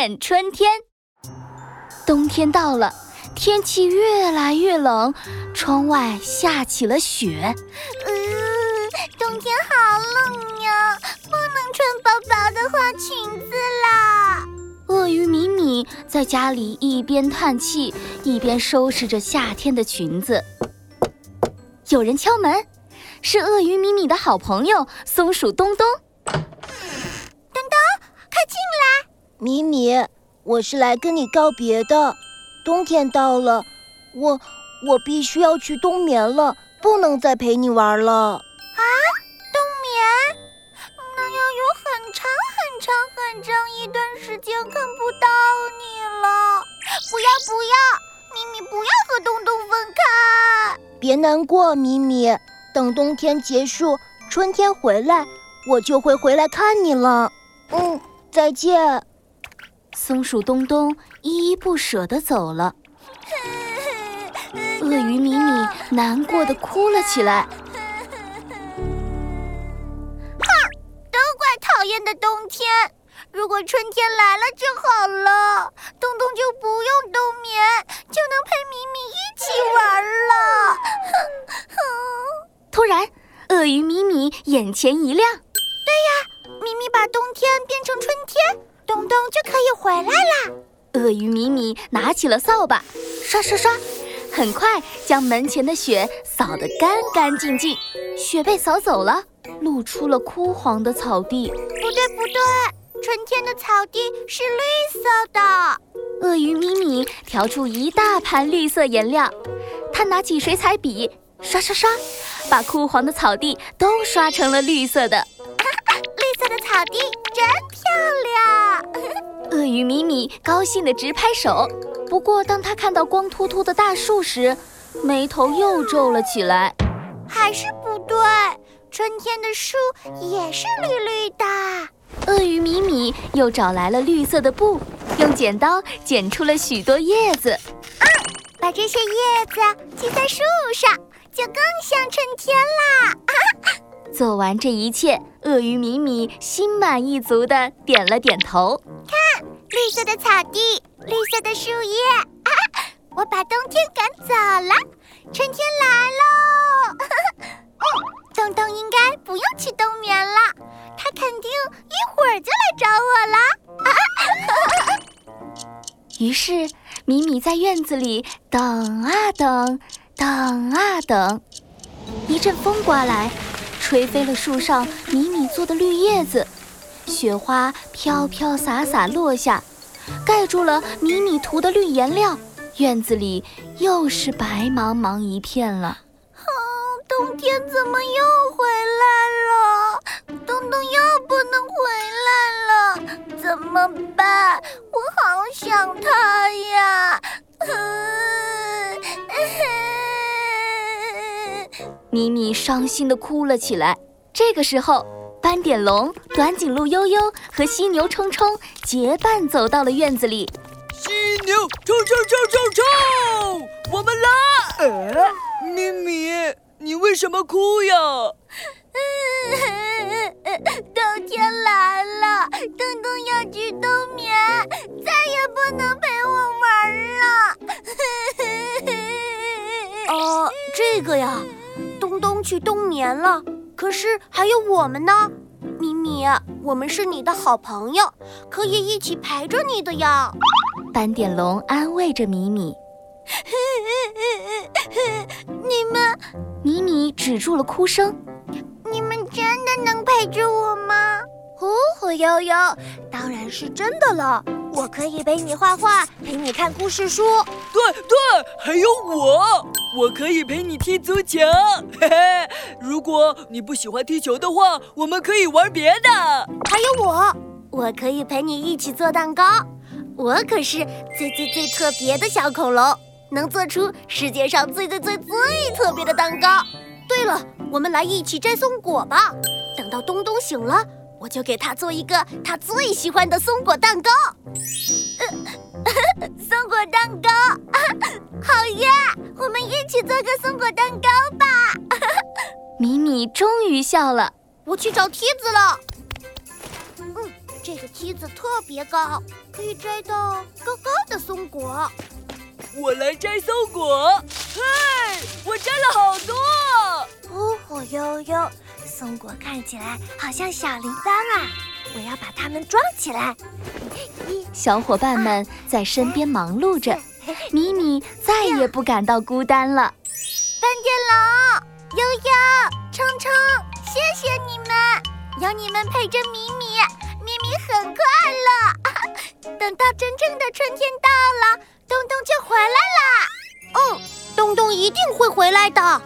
见春天。冬天到了，天气越来越冷，窗外下起了雪。嗯，冬天好冷呀，不能穿薄薄的花裙子啦。鳄鱼米米在家里一边叹气，一边收拾着夏天的裙子。有人敲门，是鳄鱼米米的好朋友松鼠东东。米米，我是来跟你告别的。冬天到了，我我必须要去冬眠了，不能再陪你玩了。啊，冬眠？那要有很长很长很长一段时间看不到你了。不要不要，米米不要和东东分开。别难过，米米，等冬天结束，春天回来，我就会回来看你了。嗯，再见。松鼠东东依依不舍地走了，鳄鱼米米难过的哭了起来。哼，都怪讨厌的冬天！如果春天来了就好了，东东就不用冬眠，就能陪米米一起玩了。突然，鳄鱼米米眼前一亮，对呀，米米把冬天变成春天。东东就可以回来啦！鳄鱼米米拿起了扫把，刷刷刷，很快将门前的雪扫得干干净净。雪被扫走了，露出了枯黄的草地。不对不对，春天的草地是绿色的。鳄鱼米米调出一大盘绿色颜料，他拿起水彩笔，刷刷刷，把枯黄的草地都刷成了绿色的。哈 哈绿色的草地真漂亮！鳄鱼米米高兴地直拍手。不过，当他看到光秃秃的大树时，眉头又皱了起来。还是不对，春天的树也是绿绿的。鳄鱼米米又找来了绿色的布，用剪刀剪出了许多叶子。啊，把这些叶子系在树上，就更像春天啦！做完这一切，鳄鱼米米心满意足地点了点头。看，绿色的草地，绿色的树叶，啊，我把冬天赶走了，春天来喽！东东应该不用去冬眠了，他肯定一会儿就来找我了。于是，米米在院子里等啊等，等啊等，一阵风刮来。吹飞了树上米米做的绿叶子，雪花飘飘洒洒落下，盖住了米米涂的绿颜料。院子里又是白茫茫一片了。啊，冬天怎么又米米伤心地哭了起来。这个时候，斑点龙、短颈鹿悠悠和犀牛冲冲结伴走到了院子里。犀牛冲冲冲冲冲，我们来！咪咪，你为什么哭呀？冬天来了，东东要去冬眠，再也不能陪我玩了。哦，这个呀。东东去冬眠了，可是还有我们呢，米米，我们是你的好朋友，可以一起陪着你的呀。斑点龙安慰着米米。你们，米米止住了哭声。你们真的能陪着我吗？呼呼悠悠，当然是真的了。我可以陪你画画，陪你看故事书。对对，还有我，我可以陪你踢足球。嘿嘿，如果你不喜欢踢球的话，我们可以玩别的。还有我，我可以陪你一起做蛋糕。我可是最最最特别的小恐龙，能做出世界上最最最最特别的蛋糕。对了，我们来一起摘松果吧。等到东东醒了。我就给他做一个他最喜欢的松果蛋糕。松果蛋糕，好耶！我们一起做个松果蛋糕吧。米米终于笑了。我去找梯子了。嗯，这个梯子特别高，可以摘到高高的松果。我来摘松果，嘿，我摘了好多。哦吼悠悠，松果看起来好像小铃铛啊！我要把它们装起来。小伙伴们在身边忙碌着，米米再也不感到孤单了。斑点龙、悠悠、冲冲，谢谢你们，有你们陪着米米，米米很快乐。等到真正的春天到了，东东就回来了。哦，东东一定会回来的。